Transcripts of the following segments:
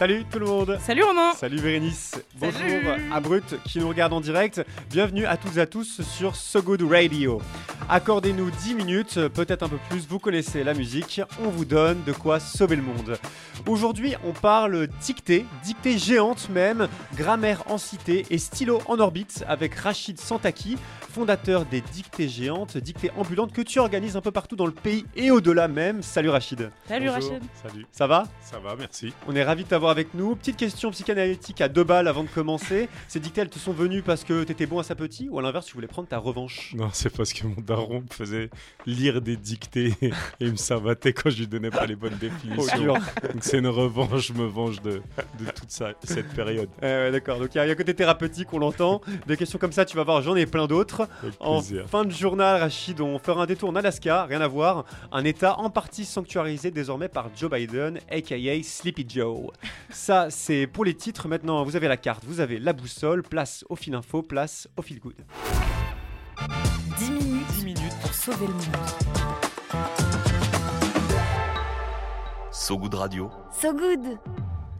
Salut tout le monde Salut Romain Salut Bérénice Salut. Bonjour à Brut qui nous regarde en direct. Bienvenue à toutes et à tous sur So Good Radio. Accordez-nous 10 minutes, peut-être un peu plus, vous connaissez la musique, on vous donne de quoi sauver le monde. Aujourd'hui on parle dictée, dictée géante même, grammaire en cité et stylo en orbite avec Rachid Santaki, fondateur des dictées géantes, dictées ambulantes que tu organises un peu partout dans le pays et au-delà même. Salut Rachid Salut Bonjour. Rachid Salut. Ça va? Ça va, merci. On est ravis de t'avoir avec nous. Petite question psychanalytique à deux balles avant de commencer. Ces dictées, elles te sont venues parce que t'étais bon à sa petit ou à l'inverse, tu voulais prendre ta revanche? Non, c'est parce que mon daron me faisait lire des dictées et il me savatait quand je lui donnais pas les bonnes Oh, définitions. Donc c'est une revanche, je me venge de, de toute ça- cette période. Eh ouais, D'accord, donc il y, a un côté thérapeutique, on l'entend. Des questions comme ça, tu vas voir, j'en ai plein d'autres. En fin de journal, Rachid, on fera un détour en Alaska, rien à voir. Un état en partie sanctuarisé désormais par Joe Biden, aka Sleepy Joe. Ça, c'est pour les titres. Maintenant, vous avez la carte, vous avez la boussole, place au fil info, place au fil good. 10 minutes, 10 minutes. pour sauver le monde. So Good Radio. So Good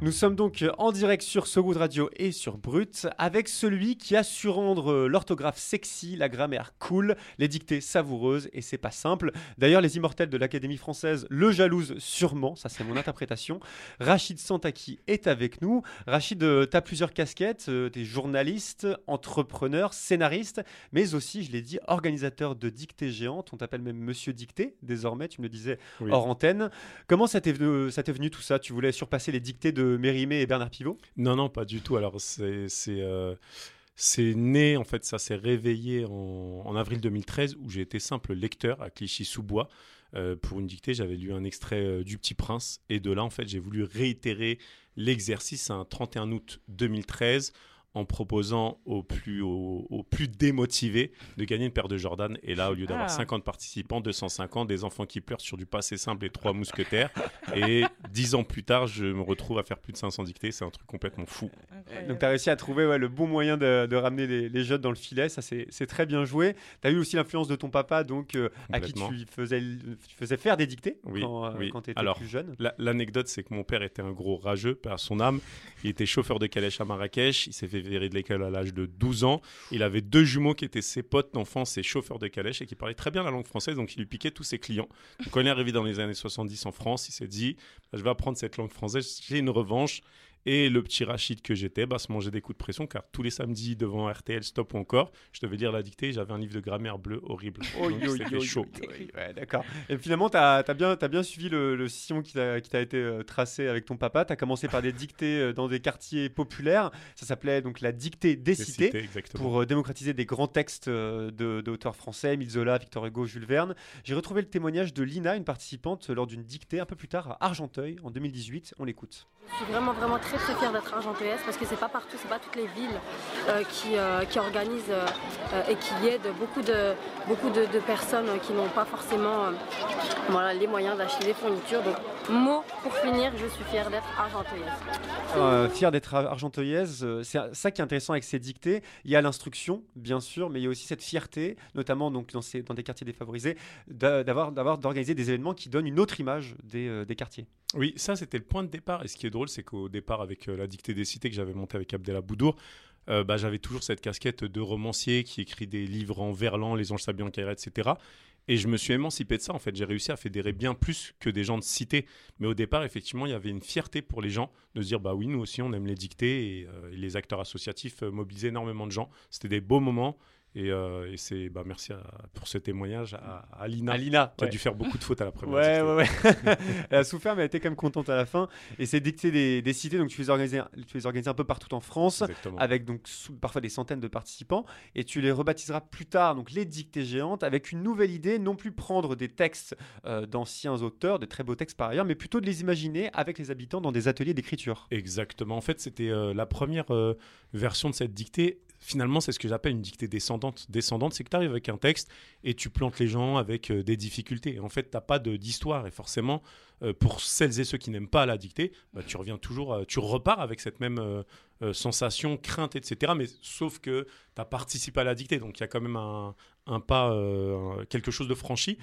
Nous sommes donc en direct sur So Good Radio et sur Brut avec celui qui a su rendre l'orthographe sexy, la grammaire cool, les dictées savoureuses et c'est pas simple. D'ailleurs, les immortels de l'Académie française le jalousent sûrement, ça c'est mon interprétation. Rachid Santaki est avec nous. Rachid, euh, t'as plusieurs casquettes, euh, t'es journaliste, entrepreneur, scénariste, mais aussi, je l'ai dit, organisateur de dictées géantes. On t'appelle même Monsieur Dictée désormais, tu me le disais Oui. hors antenne. Comment ça t'est venu, ça t'est venu tout ça? Tu voulais surpasser les dictées de Mérimée et Bernard Pivot? Non, non, pas du tout. Alors c'est c'est euh, né en fait, ça s'est réveillé en, en avril 2013 où j'ai été simple lecteur à Clichy-sous-Bois. Euh, pour une dictée, j'avais lu un extrait euh, du Petit Prince et de là en fait, j'ai voulu réitérer l'exercice un 31 août 2013 en proposant aux plus, aux, aux plus démotivés de gagner une paire de Jordan. Et là, au lieu d'avoir Ah. 50 participants, 250, des enfants qui pleurent sur du passé simple et trois mousquetaires. Et dix ans plus tard, je me retrouve à faire plus de 500 dictées. C'est un truc complètement fou. Donc tu as réussi à trouver ouais, le bon moyen de, de ramener les, les jeunes dans le filet, ça c'est c'est très bien joué. Tu as eu aussi l'influence de ton papa, donc euh, à qui tu faisais, tu faisais faire des dictées Oui, quand, euh, oui. quand tu étais Alors, plus jeune. La- L'anecdote, c'est que mon père était un gros rageux, par son âme. Il était chauffeur de calèche à Marrakech. Il s'est fait virer de l'école à l'âge de 12 ans. Il avait deux jumeaux qui étaient ses potes d'enfance et chauffeurs de calèche et qui parlaient très bien la langue française, donc il lui piquait tous ses clients. Donc, quand il est arrivé dans les années 70 en France, il s'est dit Je vais apprendre cette langue française, j'ai une revanche. Et le petit Rachid que j'étais bah, se mangeait des coups de pression car tous les samedis devant RTL Stop ou encore, je devais lire la dictée. J'avais un livre de grammaire bleu horrible. Oi, c'était chaud. Ouais, d'accord. Et finalement, tu as, bien, t'as bien suivi le, le sillon qui t'a qui t'a été euh, tracé avec ton papa. Tu as commencé par des dictées euh, dans des quartiers populaires. Ça s'appelait donc la dictée des Des cités. pour euh, démocratiser des grands textes euh, de- d'auteurs français, Émile Zola, Victor Hugo, Jules Verne. J'ai retrouvé le témoignage de Lina, une participante, lors d'une dictée un peu plus tard à Argenteuil en 2018. On l'écoute. Je suis vraiment vraiment très très fière d'être argentoise parce que c'est pas partout, c'est pas toutes les villes euh, qui, euh, qui organisent euh, et qui aident beaucoup de, beaucoup personnes qui n'ont pas forcément voilà, les moyens d'acheter des fournitures. Mot pour finir, je suis fière d'être argentoise. Euh, fière d'être ar- argenteuillaise, euh, c'est ça qui est intéressant avec ces dictées. Il y a l'instruction, bien sûr, mais il y a aussi cette fierté, notamment donc dans, ces, dans des quartiers défavorisés, d'a- d'avoir d'organiser des événements qui donnent une autre image des, euh, des quartiers. Oui, ça c'était le point de départ. Et ce qui est drôle, c'est qu'au départ, avec euh, la dictée des cités que j'avais montée avec Abdella Boudour, euh, bah, j'avais toujours cette casquette de romancier qui écrit des livres en verlan, Les anges sablés en etc. Et je me suis émancipé de ça. En fait, j'ai réussi à fédérer bien plus que des gens de cité. Mais au départ, effectivement, il y avait une fierté pour les gens de se dire bah oui, nous aussi, on aime les dictées. Et, euh, les acteurs associatifs euh, mobilisaient énormément de gens. C'était des beaux moments. Et, euh, et c'est bah, merci à- pour ce témoignage à, à Alina, Alina, qui a ouais. dû faire beaucoup de fautes à la première. Ouais, ouais, ouais. elle a souffert, mais elle était quand même contente à la fin. Et c'est dicté des, des cités, donc tu les organises, tu les organises un peu partout en France, Exactement. avec donc sous- parfois des centaines de participants, et tu les rebaptiseras plus tard, donc les dictées géantes, avec une nouvelle idée, non plus prendre des textes euh, d'anciens auteurs, de très beaux textes par ailleurs, mais plutôt de les imaginer avec les habitants dans des ateliers d'écriture. Exactement. En fait, c'était euh, la première version de cette dictée. Finalement, c'est ce que j'appelle une dictée descendante. Descendante, c'est que tu arrives avec un texte et tu plantes les gens avec euh, des difficultés. En fait, tu n'as pas d'histoire. Et forcément, euh, pour celles et ceux qui n'aiment pas la dictée, bah, tu reviens toujours, euh, tu repars avec cette même euh, sensation, crainte, etc. Mais sauf que tu as participé à la dictée. Donc, il y a quand même un, un pas, quelque chose de franchi.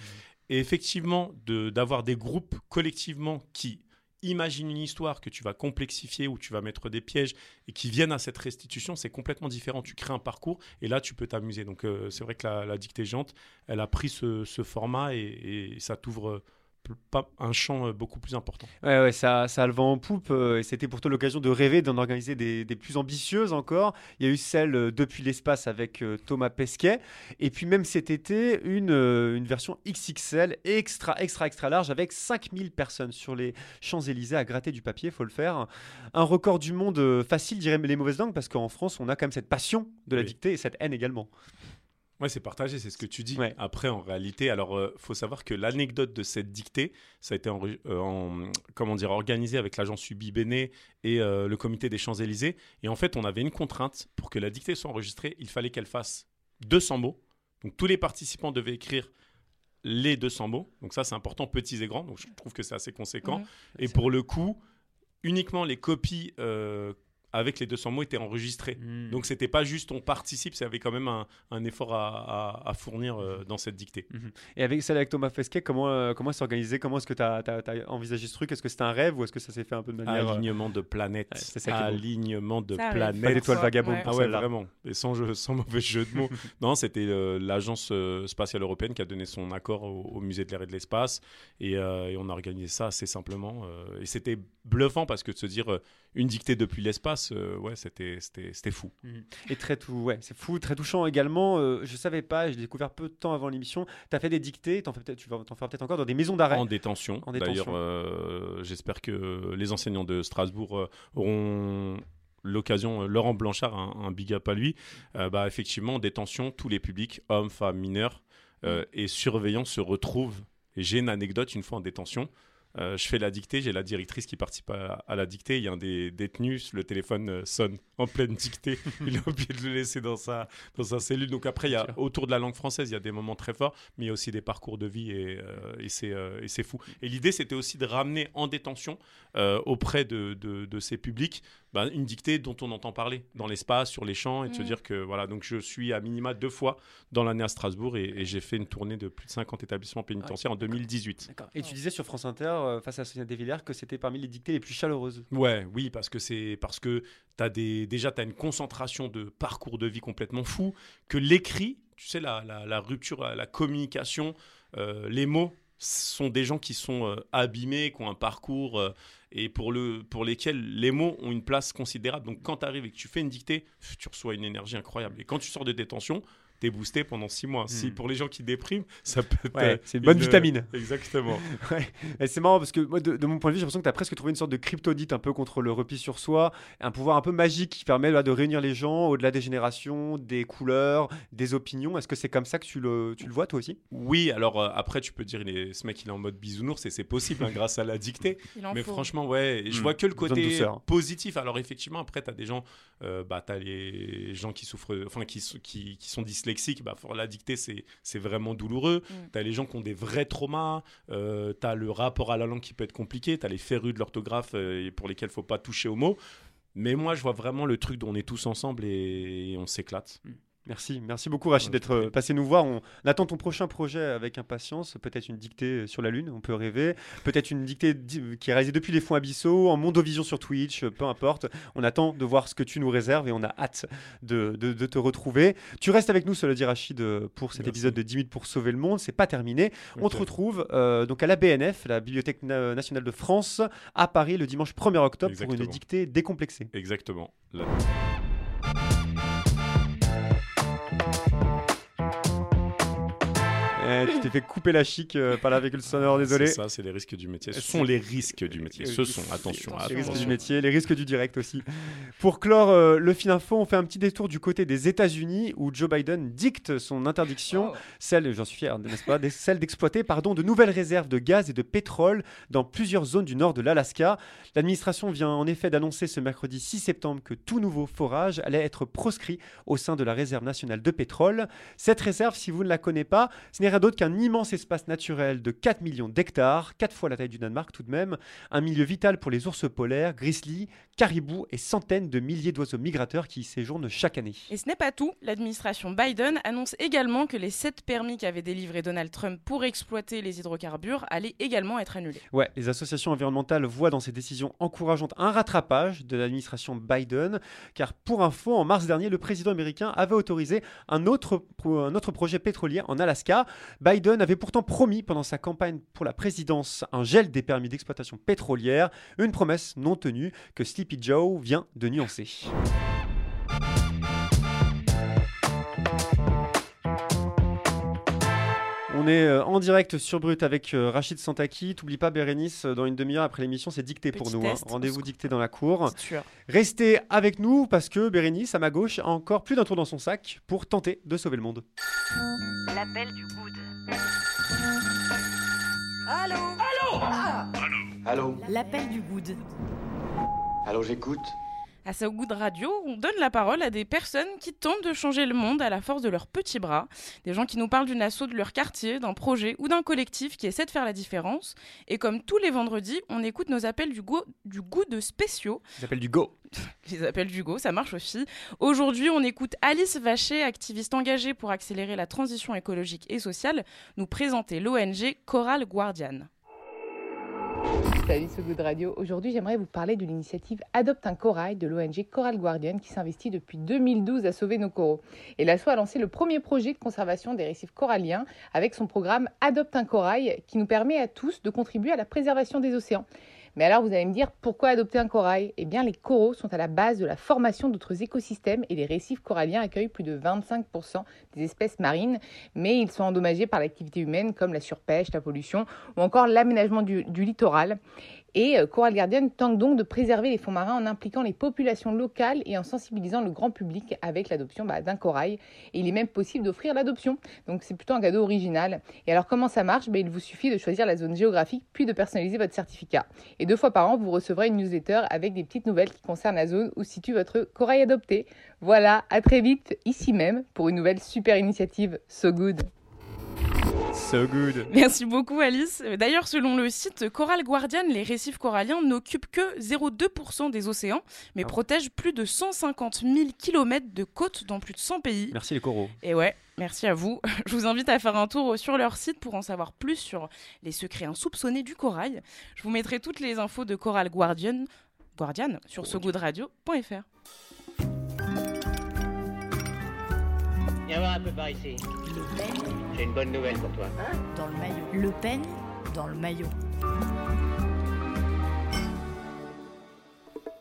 Et effectivement, de- d'avoir des groupes collectivement qui imaginent une histoire que tu vas complexifier ou tu vas mettre des pièges et qui viennent à cette restitution, c'est complètement différent. Tu crées un parcours et là, tu peux t'amuser. Donc, euh, c'est vrai que la, dictée géante, elle a pris ce, format et, ça t'ouvre pas un champ euh, beaucoup plus important. Ouais, ouais, ça, ça a le vent en poupe. euh, et c'était pour toi l'occasion de rêver d'en organiser des, des plus ambitieuses encore. Il y a eu celle euh, depuis l'espace avec euh, Thomas Pesquet. Et puis même cet été, une, une version XXL extra, extra, extra large avec 5000 personnes sur les Champs-Élysées à gratter du papier, faut le faire. Un record du monde facile, diraient les mauvaises langues, parce qu'en France, on a quand même cette passion de la Oui. dictée et cette haine également. Ouais, c'est partagé, c'est ce que tu dis. Ouais. Après, en réalité, alors, euh, faut savoir que l'anecdote de cette dictée, ça a été en, en- comment dire, organisé avec l'agence Ubi Bene et euh, le comité des Champs-Élysées. Et en fait, on avait une contrainte pour que la dictée soit enregistrée, il fallait qu'elle fasse 200 mots. Donc, tous les participants devaient écrire les 200 mots. Donc, ça, c'est important, petits et grands. Donc, je trouve que c'est assez conséquent. Et pour le coup, uniquement les copies euh, avec les 200 mots étaient enregistrées. Hmm. Donc c'était pas juste on participe, il y avait quand même un, un effort à, à- à fournir euh, dans cette dictée. Et avec celle avec Thomas Pesquet, comment, euh, comment c'est organisé Comment est-ce que tu as, envisagé ce truc? Est-ce que c'était un rêve ou est-ce que ça s'est fait un peu de manière. euh, Alignement de planètes. Ouais, c'est ça qui est. Alignement de Ça arrive. planètes. Pas d'étoile vagabonde Ouais. Ah ouais, vraiment. Et sans, jeu- sans mauvais jeu de mots. non, c'était euh, l'agence euh, spatiale européenne qui a donné son accord au, au musée de l'air et de l'espace. Et, euh, et on a organisé ça assez simplement. euh, et c'était bluffant parce que de se dire euh, une dictée depuis l'espace, euh, ouais, c'était fou. Et très tout, ouais, c'est fou, très touchant également. euh, je savais pas, j'ai découvert peu de temps avant l'émission. Tu as fait des dictées, fais tu vas t'en faire peut-être encore dans des maisons d'arrêt. En détention. En détention. D'ailleurs, euh, j'espère que les enseignants de Strasbourg auront l'occasion, euh, Laurent Blanchard, un, un big up à lui, euh, bah, effectivement, en détention, tous les publics, hommes, femmes, mineurs euh, et surveillants se retrouvent. Et j'ai une anecdote, une fois en détention, euh, je fais la dictée, j'ai la directrice qui participe à, à la dictée, il y a un des détenus, le téléphone euh, sonne en pleine dictée, il a oublié de le laisser dans sa, dans sa cellule. Donc après, il y a, autour de la langue française, il y a des moments très forts, mais il y a aussi des parcours de vie et, euh, et c'est euh, et c'est fou. Et l'idée, c'était aussi de ramener en détention euh, auprès de, de, de ces publics bah, une dictée dont on entend parler dans l'espace, sur les champs, et de se Mm. dire que voilà, donc je suis à minima deux fois dans l'année à Strasbourg et, et j'ai fait une tournée de plus de 50 établissements pénitentiaires en 2018. D'accord. Et tu disais sur France Inter, euh, face à Sonia Desvillers, que c'était parmi les dictées les plus chaleureuses. Ouais, oui, parce que c'est parce que as des, déjà tu as une concentration de parcours de vie complètement fou, que l'écrit, tu sais, la, la, rupture, la, communication, euh, les mots sont des gens qui sont euh, abîmés, qui ont un parcours et pour, pour lesquels les mots ont une place considérable. Donc quand tu arrives et que tu fais une dictée, tu reçois une énergie incroyable. Et quand tu sors de détention, t'es boosté pendant six mois. Si Mm. pour les gens qui dépriment, ça peut être Ouais, euh, c'est une bonne une- vitamine. Exactement. Ouais. Et c'est marrant parce que moi, de, de mon point de vue, j'ai l'impression que tu as presque trouvé une sorte de cryptodite un peu contre le repli sur soi, un pouvoir un peu magique qui permet là, de réunir les gens au-delà des générations, des couleurs, des opinions. Est-ce que c'est comme ça que tu le, tu le vois toi aussi? Oui, alors euh, après, tu peux dire, il est- ce mec, il est en mode bisounours et c'est possible hein, grâce à la dictée. Il en Mais faut. franchement, ouais, je Mm. vois que le côté positif. Alors effectivement, après, tu as des gens, euh, bah, tu as les gens qui souffrent, enfin, qui, sont- qui, qui sont dyslexiques, bah, pour la dictée, c'est vraiment douloureux. Mm. Tu as les gens qui ont des vrais traumas, euh, tu as le rapport à la langue qui peut être compliqué, tu as les férus de l'orthographe euh, pour lesquels faut pas toucher aux mots. Mais moi, je vois vraiment le truc dont on est tous ensemble et, et on s'éclate. Merci, merci beaucoup Rachid d'être euh, passé nous voir. On attend ton prochain projet avec impatience. Peut-être une dictée sur la Lune, on peut rêver. Peut-être une dictée di- qui est réalisée depuis les fonds abyssaux, en Mondovision sur Twitch, euh, peu importe. On attend de voir ce que tu nous réserves et on a hâte de, de- de te retrouver. Tu restes avec nous, cela dit Rachid, euh, pour cet Merci. épisode de 10 minutes pour sauver le monde. C'est pas terminé. On te retrouve euh, donc à la BNF, la Bibliothèque Na- nationale de France, à Paris le dimanche 1er octobre pour une dictée décomplexée. Exactement. Là- Ouais, tu t'es fait couper la chic euh, par la véhicule sonore, désolé. C'est ça, c'est les risques du métier. Ce sont les risques du métier. Ce sont, attention, Les risques du métier, les risques du direct aussi. Pour clore euh, le fil info, on fait un petit détour du côté des États-Unis où Joe Biden dicte son interdiction, celle, j'en suis fier, n'est-ce pas, des- celle d'exploiter pardon, de nouvelles réserves de gaz et de pétrole dans plusieurs zones du nord de l'Alaska. L'administration vient en effet d'annoncer ce mercredi 6 septembre que tout nouveau forage allait être proscrit au sein de la réserve nationale de pétrole. Cette réserve, si vous ne la connaissez pas, ce n'est rien d'autre qu'un immense espace naturel de 4 millions d'hectares, 4 fois la taille du Danemark tout de même, un milieu vital pour les ours polaires, grizzlies, caribous et centaines de milliers d'oiseaux migrateurs qui y séjournent chaque année. Et ce n'est pas tout. L'administration Biden annonce également que les 7 permis qu'avait délivrés Donald Trump pour exploiter les hydrocarbures allaient également être annulés. Ouais, les associations environnementales voient dans ces décisions encourageantes un rattrapage de l'administration Biden, car pour info, en mars dernier, le président américain avait autorisé un autre, un autre projet pétrolier en Alaska. Biden avait pourtant promis pendant sa campagne pour la présidence un gel des permis d'exploitation pétrolière, une promesse non tenue que Sleepy Joe vient de nuancer. On est euh, en direct sur Brut avec euh, Rachid Santaki. T'oublies pas, Bérénice, euh, dans une demi-heure après l'émission, c'est dicté pour nous. hein. Rendez-vous dicté dans la cour. Restez avec nous parce que Bérénice, à ma gauche, a encore plus d'un tour dans son sac pour tenter de sauver le monde. L'appel du good. Allô L'appel du good. Allô, j'écoute À So Good Radio, on donne la parole à des personnes qui tentent de changer le monde à la force de leurs petits bras. Des gens qui nous parlent d'une asso de leur quartier, d'un projet ou d'un collectif qui essaie de faire la différence. Et comme tous les vendredis, on écoute nos appels du, go, du goût de spéciaux. J'appelle du go. Les appels du go, ça marche aussi. Aujourd'hui, on écoute Alice Vacher, activiste engagée pour accélérer la transition écologique et sociale, nous présenter l'ONG Coral Guardian. Salut ce Good Radio. Aujourd'hui, j'aimerais vous parler de l'initiative Adopte un corail de l'ONG Coral Guardian qui s'investit depuis 2012 à sauver nos coraux. Et l'ASSO a lancé le premier projet de conservation des récifs coralliens avec son programme Adopte un corail qui nous permet à tous de contribuer à la préservation des océans. Mais alors vous allez me dire pourquoi adopter un corail? Eh bien les coraux sont à la base de la formation d'autres écosystèmes et les récifs coralliens accueillent plus de 25% des espèces marines, mais ils sont endommagés par l'activité humaine comme la surpêche, la pollution ou encore l'aménagement du, littoral. Et euh, Coral Guardian tente donc de préserver les fonds marins en impliquant les populations locales et en sensibilisant le grand public avec l'adoption bah, d'un corail. Et il est même possible d'offrir l'adoption. Donc c'est plutôt un cadeau original. Et alors comment ça marche? Ben, Il vous suffit de choisir la zone géographique puis de personnaliser votre certificat. Et deux fois par an, vous recevrez une newsletter avec des petites nouvelles qui concernent la zone où se situe votre corail adopté. Voilà, à très vite ici même pour une nouvelle super initiative So Good. So good. Merci beaucoup Alice. D'ailleurs, selon le site Coral Guardian, les récifs coralliens n'occupent que 0,2% des océans, mais Ah. protègent plus de 150 000 km de côtes dans plus de 100 pays. Merci les coraux. Et ouais, merci à vous. Je vous invite à faire un tour sur leur site pour en savoir plus sur les secrets insoupçonnés du corail. Je vous mettrai toutes les infos de Coral Guardian, Guardian sur sogoodradio.fr. Viens voir un peu par ici. Le peigne J'ai une bonne nouvelle pour toi. dans le maillot. Le peigne dans le maillot.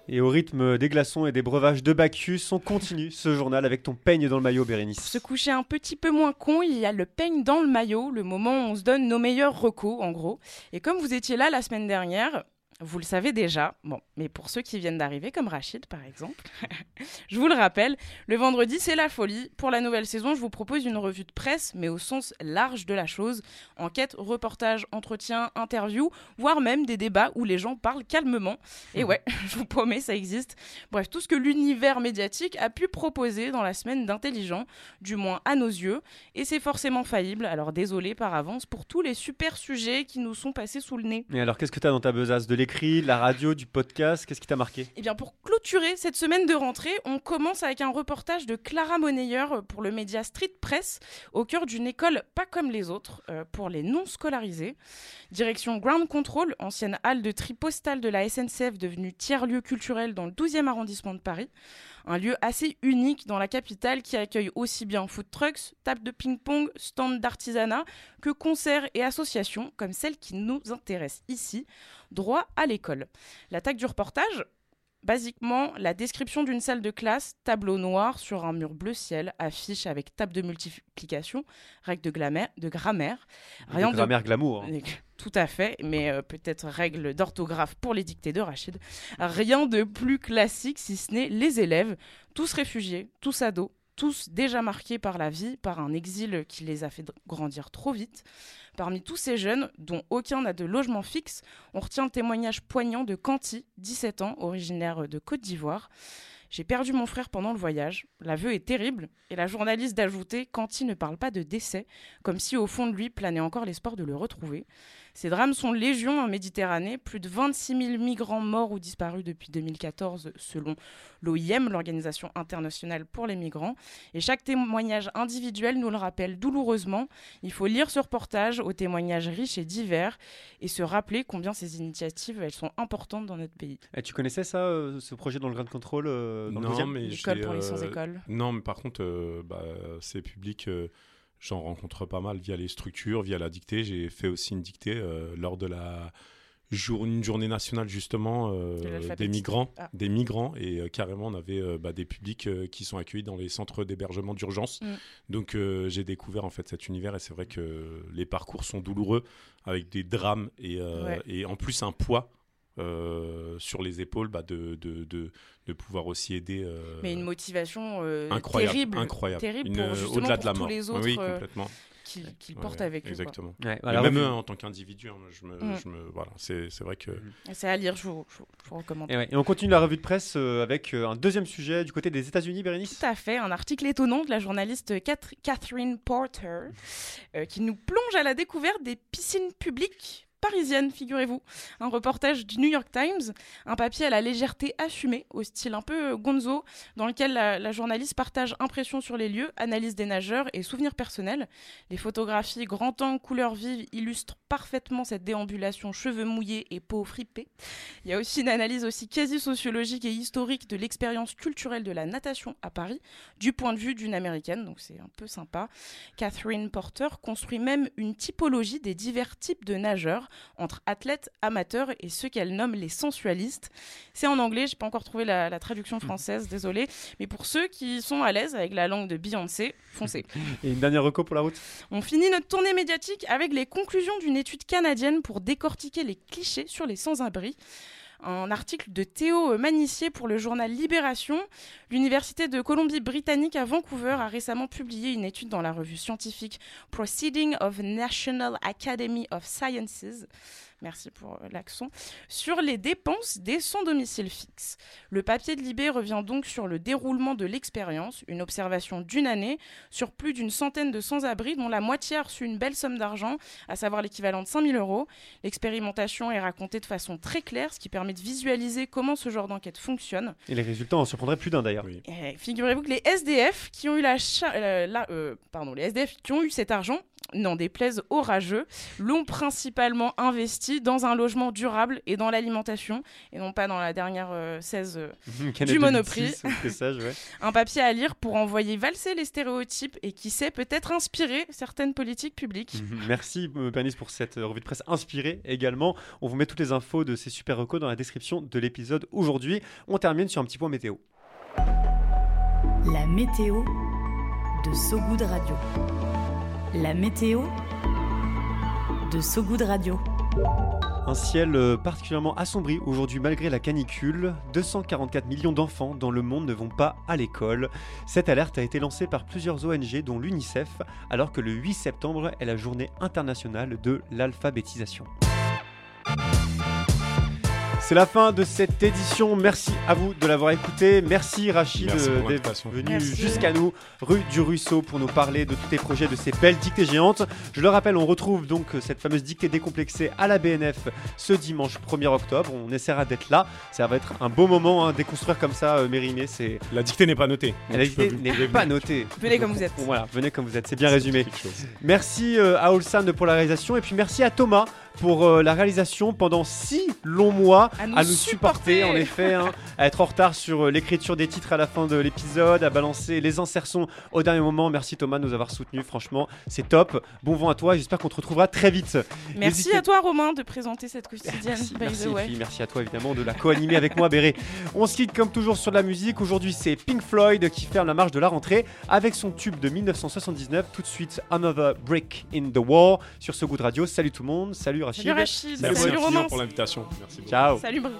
Et au rythme des glaçons et des breuvages de Bacchus, on continue ce journal avec ton peigne dans le maillot, Pour Bérénice. se coucher un petit peu moins con, il y a le peigne dans le maillot, le moment où on se donne nos meilleurs recos, en gros. Et comme vous étiez là la semaine dernière, vous le savez déjà, bon, mais pour ceux qui viennent d'arriver, comme Rachid par exemple, je vous le rappelle, le vendredi c'est la folie. Pour la nouvelle saison, je vous propose une revue de presse, mais au sens large de la chose. Enquête, reportage, entretien, interview, voire même des débats où les gens parlent calmement. Et ouais, je vous promets, ça existe. Bref, tout ce que l'univers médiatique a pu proposer dans la semaine d'intelligent, du moins à nos yeux, et c'est forcément faillible, alors désolé par avance pour tous les super sujets qui nous sont passés sous le nez. Et alors, qu'est-ce que t'as dans ta besace? De l'écrit, de la radio, du podcast Qu'est-ce qui t'a marqué? Eh bien, pour clôturer cette semaine de rentrée, on commence avec un reportage de Clara Monneyer pour le média Street Press, au cœur d'une école pas comme les autres, euh, pour les non scolarisés. Direction Ground Control, ancienne halle de tri postale de la SNCF devenue tiers-lieu culturel dans le 12e arrondissement de Paris. Un lieu assez unique dans la capitale qui accueille aussi bien food trucks, tables de ping-pong, stands d'artisanat que concerts et associations comme celle qui nous intéresse ici, droit à l'école. L'attaque du reportage Basiquement, la description d'une salle de classe, tableau noir sur un mur bleu ciel, affiche avec table de multiplication, règles de, de grammaire. De grammaire glamour, hein. Tout à fait, mais euh, peut-être règles d'orthographe pour les dictées de Rachid. Rien de plus classique si ce n'est les élèves, tous réfugiés, tous ados, tous déjà marqués par la vie, par un exil qui les a fait grandir trop vite. Parmi tous ces jeunes, dont aucun n'a de logement fixe, on retient le témoignage poignant de Canty, 17 ans, originaire de Côte d'Ivoire. J'ai perdu mon frère pendant le voyage. L'aveu est terrible. Et la journaliste d'ajouter Canty ne parle pas de décès, comme si au fond de lui planait encore l'espoir de le retrouver. Ces drames sont légion en Méditerranée. Plus de 26 000 migrants morts ou disparus depuis 2014, selon l'OIM, l'Organisation internationale pour les migrants. Et chaque témoignage individuel nous le rappelle douloureusement. Il faut lire ce reportage aux témoignages riches et divers et se rappeler combien ces initiatives elles sont importantes dans notre pays. Eh, tu connaissais ça, euh, ce projet dans le Grand Control euh, dans non, 12e? mais L'école j'ai, pour les euh, sans-école. Non, mais par contre, euh, bah, ces publics, euh, j'en rencontre pas mal via les structures, via la dictée. J'ai fait aussi une dictée euh, lors de la jour, une journée nationale justement euh, De des migrants, Ah. des migrants, et euh, carrément on avait euh, bah, des publics qui sont accueillis dans les centres d'hébergement d'urgence. Mm. Donc j'ai découvert en fait cet univers et c'est vrai que les parcours sont douloureux avec des drames et, Ouais. et en plus un poids. Euh, sur les épaules bah, de, de, de, de pouvoir aussi aider euh, Mais une motivation euh, incroyable, terrible, incroyable. terrible Une, pour justement au-delà pour de la tous mort. les Oui, autres oui, complètement. Ouais, portent ouais, avec eux. quoi. Exactement. Ouais, Et voilà, même en tant qu'individu, hein, je me, Mm. je me, voilà, c'est c'est vrai que. C'est à lire, je vous, je vous- je vous recommande. Et, ouais, et on continue la revue de presse euh, avec un deuxième sujet du côté des États-Unis, Bérénice. Tout à fait, un article étonnant de la journaliste Cath- Catherine Porter euh, qui nous plonge à la découverte des piscines publiques parisiennes, figurez-vous. Un reportage du New York Times, un papier à la légèreté assumée, au style un peu euh, gonzo, dans lequel la, journaliste partage impressions sur les lieux, analyse des nageurs et souvenirs personnels. Les photographies grand angle, couleurs vives illustrent parfaitement cette déambulation cheveux mouillés et peau fripée. Il y a aussi une analyse aussi quasi sociologique et historique de l'expérience culturelle de la natation à Paris, du point de vue d'une américaine, donc c'est un peu sympa. Catherine Porter construit même une typologie des divers types de nageurs entre athlètes, amateurs et ceux qu'elle nomme les sensualistes. C'est en anglais, j'ai pas encore trouvé la, la traduction française, désolé, mais pour ceux qui sont à l'aise avec la langue de Beyoncé, foncez. Et une dernière reco pour la route? On finit notre tournée médiatique avec les conclusions d'une étude canadienne pour décortiquer les clichés sur les sans-abri. Un article de Théo Manissier pour le journal Libération. L'Université de Colombie-Britannique à Vancouver a récemment publié une étude dans la revue scientifique Proceeding of National Academy of Sciences. Merci pour euh, l'accent. Sur les dépenses des sans-domicile fixe. Le papier de Libé revient donc sur le déroulement de l'expérience, une observation d'une année, sur plus d'une centaine de sans-abri, dont la moitié a reçu une belle somme d'argent, à savoir l'équivalent de 5000 euros. L'expérimentation est racontée de façon très claire, ce qui permet de visualiser comment ce genre d'enquête fonctionne. Et les résultats en surprendraient plus d'un d'ailleurs. Eh, Figurez-vous que les SDF qui ont eu la euh, la- euh, pardon, les SDF qui ont eu cet argent, n'en déplaise aux rageux, l'ont principalement investi dans un logement durable et dans l'alimentation, et non pas dans la dernière euh, 16 euh, canette du Monoprix. 26, ou que sais-je, ouais. un papier à lire pour envoyer valser les stéréotypes et qui sait peut-être inspirer certaines politiques publiques. Merci euh, Bernice pour cette euh, revue de presse inspirée également. On vous met toutes les infos de ces super recos dans la description de l'épisode aujourd'hui. On termine sur un petit point météo. La météo de Sogoud Radio. La météo de Sogoud Radio. Un ciel euh, particulièrement assombri aujourd'hui malgré la canicule. 244 millions d'enfants dans le monde ne vont pas à l'école. Cette alerte a été lancée par plusieurs ONG dont l'UNICEF alors que le 8 septembre est la journée internationale de l'alphabétisation. C'est la fin de cette édition. Merci à vous de l'avoir écouté. Merci Rachid euh, d'être venu jusqu'à nous, rue du Ruisseau, pour nous parler de tous tes projets, de ces belles dictées géantes. Je le rappelle, on retrouve donc cette fameuse dictée décomplexée à la BNF ce dimanche 1er octobre. On essaiera d'être là. Ça va être un beau moment, hein, déconstruire comme ça, euh, Mérimée. C'est La dictée n'est pas notée. la dictée n'est pas notée. Venez comme vous êtes. Voilà, venez comme vous êtes. C'est bien résumé. Merci euh, à Olsan pour la réalisation et puis merci à Thomas pour euh, la réalisation pendant six longs mois À nous supporter. en effet, hein, à être en retard sur euh, l'écriture des titres à la fin de l'épisode, à balancer les insertions au dernier moment. Merci Thomas de nous avoir soutenus, franchement, c'est top. Bon vent à toi, j'espère qu'on te retrouvera très vite. Merci N'hésitez à toi Romain de présenter cette quotidienne. Merci, by merci the way. les filles, merci à toi évidemment de la co-animer avec moi Béré. On se quitte comme toujours sur de la musique. Aujourd'hui c'est Pink Floyd qui ferme la marche de la rentrée avec son tube de 1979. Tout de suite Another Brick in the Wall sur ce goût de radio. Salut tout le monde, salut Rachid. Salut Rachid, Merci salut infiniment Romain. pour l'invitation. Merci beaucoup. Ciao. Salut Brut.